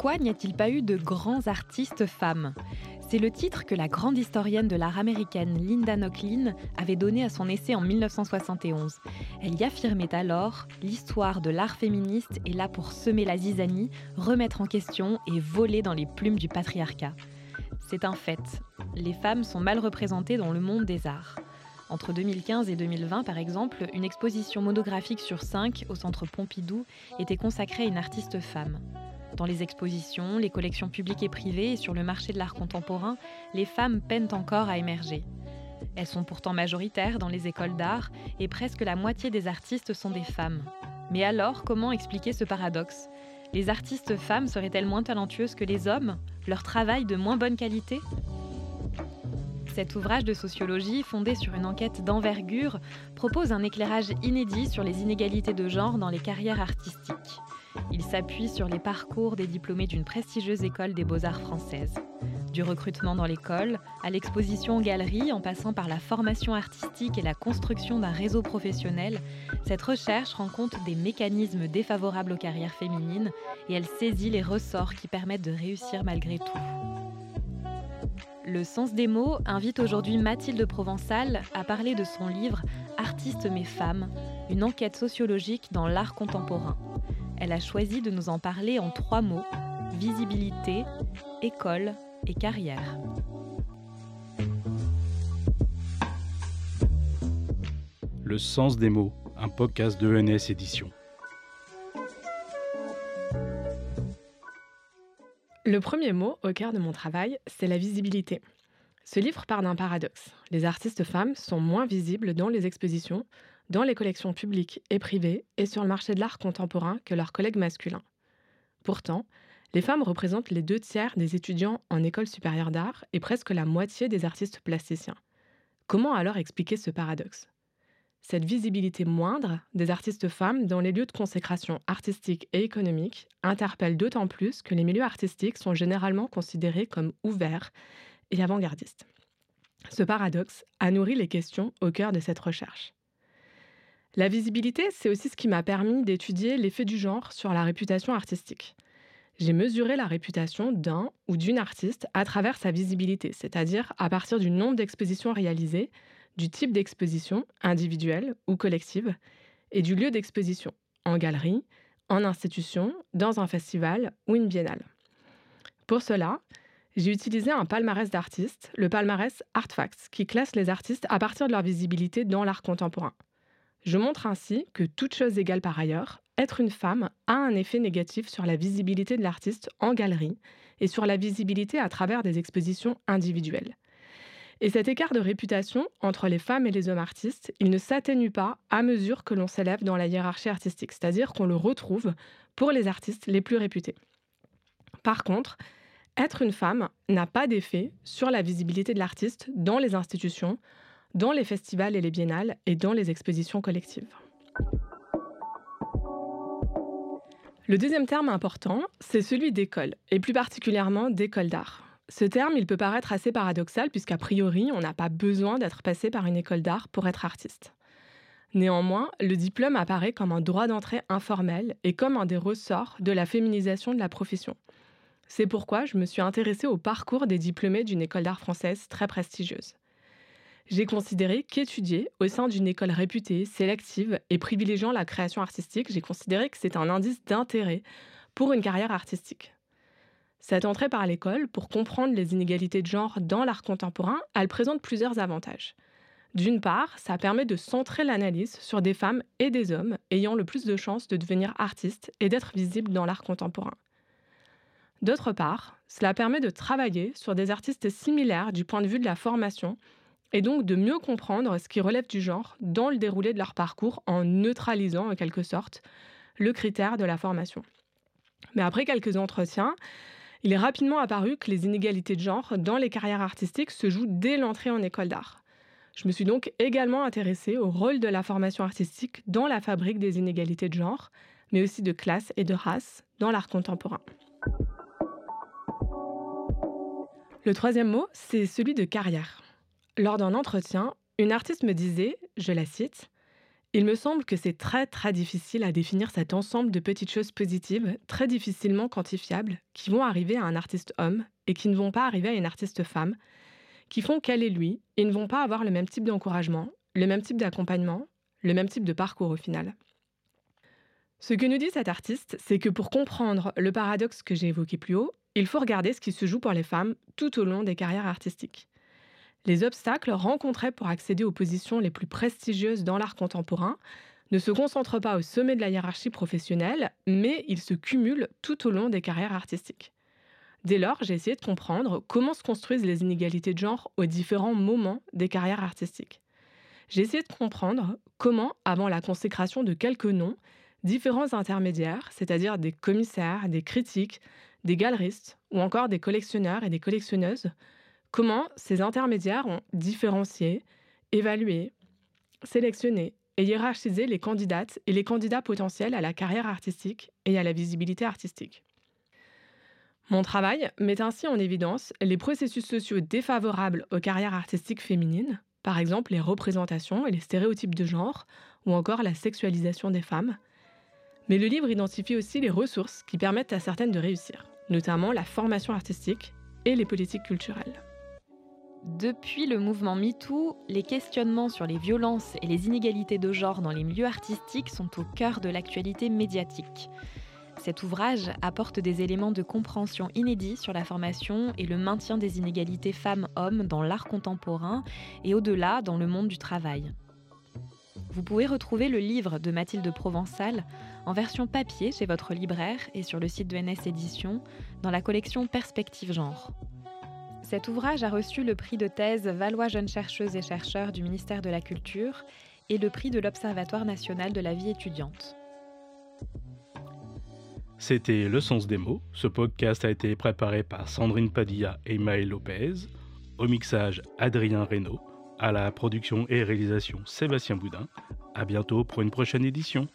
Pourquoi n'y a-t-il pas eu de grands artistes femmes? C'est le titre que la grande historienne de l'art américaine Linda Nochlin avait donné à son essai en 1971. Elle y affirmait alors L'histoire de l'art féministe est là pour semer la zizanie, remettre en question et voler dans les plumes du patriarcat. C'est un fait. Les femmes sont mal représentées dans le monde des arts. Entre 2015 et 2020, par exemple, une exposition monographique sur cinq au centre Pompidou était consacrée à une artiste femme. Dans les expositions, les collections publiques et privées et sur le marché de l'art contemporain, les femmes peinent encore à émerger. Elles sont pourtant majoritaires dans les écoles d'art et presque la moitié des artistes sont des femmes. Mais alors, comment expliquer ce paradoxe? Les artistes femmes seraient-elles moins talentueuses que les hommes? Leur travail de moins bonne qualité? Cet ouvrage de sociologie, fondé sur une enquête d'envergure, propose un éclairage inédit sur les inégalités de genre dans les carrières artistiques. Il s'appuie sur les parcours des diplômés d'une prestigieuse école des beaux-arts française. Du recrutement dans l'école, à l'exposition en galerie, en passant par la formation artistique et la construction d'un réseau professionnel, cette recherche rend compte des mécanismes défavorables aux carrières féminines et elle saisit les ressorts qui permettent de réussir malgré tout. Le sens des mots invite aujourd'hui Mathilde Provençal à parler de son livre Artistes mais femmes, une enquête sociologique dans l'art contemporain. Elle a choisi de nous en parler en trois mots visibilité, école et carrière. Le sens des mots, un podcast de ENS Édition. Le premier mot au cœur de mon travail, c'est la visibilité. Ce livre part d'un paradoxe. Les artistes femmes sont moins visibles dans les expositions, dans les collections publiques et privées et sur le marché de l'art contemporain que leurs collègues masculins. Pourtant, les femmes représentent les deux tiers des étudiants en école supérieure d'art et presque la moitié des artistes plasticiens. Comment alors expliquer ce paradoxe? Cette visibilité moindre des artistes femmes dans les lieux de consécration artistique et économique interpelle d'autant plus que les milieux artistiques sont généralement considérés comme ouverts et avant-gardistes. Ce paradoxe a nourri les questions au cœur de cette recherche. La visibilité, c'est aussi ce qui m'a permis d'étudier l'effet du genre sur la réputation artistique. J'ai mesuré la réputation d'un ou d'une artiste à travers sa visibilité, c'est-à-dire à partir du nombre d'expositions réalisées, du type d'exposition, individuelle ou collective, et du lieu d'exposition, en galerie, en institution, dans un festival ou une biennale. Pour cela, j'ai utilisé un palmarès d'artistes, le palmarès Artfacts, qui classe les artistes à partir de leur visibilité dans l'art contemporain. Je montre ainsi que, toute chose égale par ailleurs, être une femme a un effet négatif sur la visibilité de l'artiste en galerie et sur la visibilité à travers des expositions individuelles. Et cet écart de réputation entre les femmes et les hommes artistes, il ne s'atténue pas à mesure que l'on s'élève dans la hiérarchie artistique, c'est-à-dire qu'on le retrouve pour les artistes les plus réputés. Par contre, être une femme n'a pas d'effet sur la visibilité de l'artiste dans les institutions, dans les festivals et les biennales et dans les expositions collectives. Le deuxième terme important, c'est celui d'école, et plus particulièrement d'école d'art. Ce terme, il peut paraître assez paradoxal puisqu'a priori, on n'a pas besoin d'être passé par une école d'art pour être artiste. Néanmoins, le diplôme apparaît comme un droit d'entrée informel et comme un des ressorts de la féminisation de la profession. C'est pourquoi je me suis intéressée au parcours des diplômés d'une école d'art française très prestigieuse. J'ai considéré qu'étudier au sein d'une école réputée, sélective et privilégiant la création artistique, j'ai considéré que c'est un indice d'intérêt pour une carrière artistique. Cette entrée par l'école, pour comprendre les inégalités de genre dans l'art contemporain, elle présente plusieurs avantages. D'une part, ça permet de centrer l'analyse sur des femmes et des hommes ayant le plus de chances de devenir artistes et d'être visibles dans l'art contemporain. D'autre part, cela permet de travailler sur des artistes similaires du point de vue de la formation et donc de mieux comprendre ce qui relève du genre dans le déroulé de leur parcours en neutralisant en quelque sorte le critère de la formation. Mais après quelques entretiens, il est rapidement apparu que les inégalités de genre dans les carrières artistiques se jouent dès l'entrée en école d'art. Je me suis donc également intéressée au rôle de la formation artistique dans la fabrique des inégalités de genre, mais aussi de classe et de race dans l'art contemporain. Le troisième mot, c'est celui de carrière. Lors d'un entretien, une artiste me disait, je la cite, Il me semble que c'est très très difficile à définir cet ensemble de petites choses positives, très difficilement quantifiables, qui vont arriver à un artiste homme et qui ne vont pas arriver à une artiste femme, qui font qu'elle et lui, ils ne vont pas avoir le même type d'encouragement, le même type d'accompagnement, le même type de parcours au final. Ce que nous dit cet artiste, c'est que pour comprendre le paradoxe que j'ai évoqué plus haut, il faut regarder ce qui se joue pour les femmes tout au long des carrières artistiques. Les obstacles rencontrés pour accéder aux positions les plus prestigieuses dans l'art contemporain ne se concentrent pas au sommet de la hiérarchie professionnelle, mais ils se cumulent tout au long des carrières artistiques. Dès lors, j'ai essayé de comprendre comment se construisent les inégalités de genre aux différents moments des carrières artistiques. J'ai essayé de comprendre comment, avant la consécration de quelques noms, différents intermédiaires, c'est-à-dire des commissaires, des critiques, des galeristes ou encore des collectionneurs et des collectionneuses, comment ces intermédiaires ont différencié, évalué, sélectionné et hiérarchisé les candidates et les candidats potentiels à la carrière artistique et à la visibilité artistique. Mon travail met ainsi en évidence les processus sociaux défavorables aux carrières artistiques féminines, par exemple les représentations et les stéréotypes de genre, ou encore la sexualisation des femmes. Mais le livre identifie aussi les ressources qui permettent à certaines de réussir, notamment la formation artistique et les politiques culturelles. Depuis le mouvement MeToo, les questionnements sur les violences et les inégalités de genre dans les milieux artistiques sont au cœur de l'actualité médiatique. Cet ouvrage apporte des éléments de compréhension inédits sur la formation et le maintien des inégalités femmes-hommes dans l'art contemporain et au-delà dans le monde du travail. Vous pouvez retrouver le livre de Mathilde Provençal en version papier chez votre libraire et sur le site de NS Éditions dans la collection Perspective Genre. Cet ouvrage a reçu le prix de thèse Valois Jeunes Chercheuses et Chercheurs du ministère de la Culture et le prix de l'Observatoire national de la vie étudiante. C'était Le Sens des mots. Ce podcast a été préparé par Sandrine Padilla et Maël Lopez. Au mixage, Adrien Reynaud. À la production et réalisation, Sébastien Boudin. À bientôt pour une prochaine édition.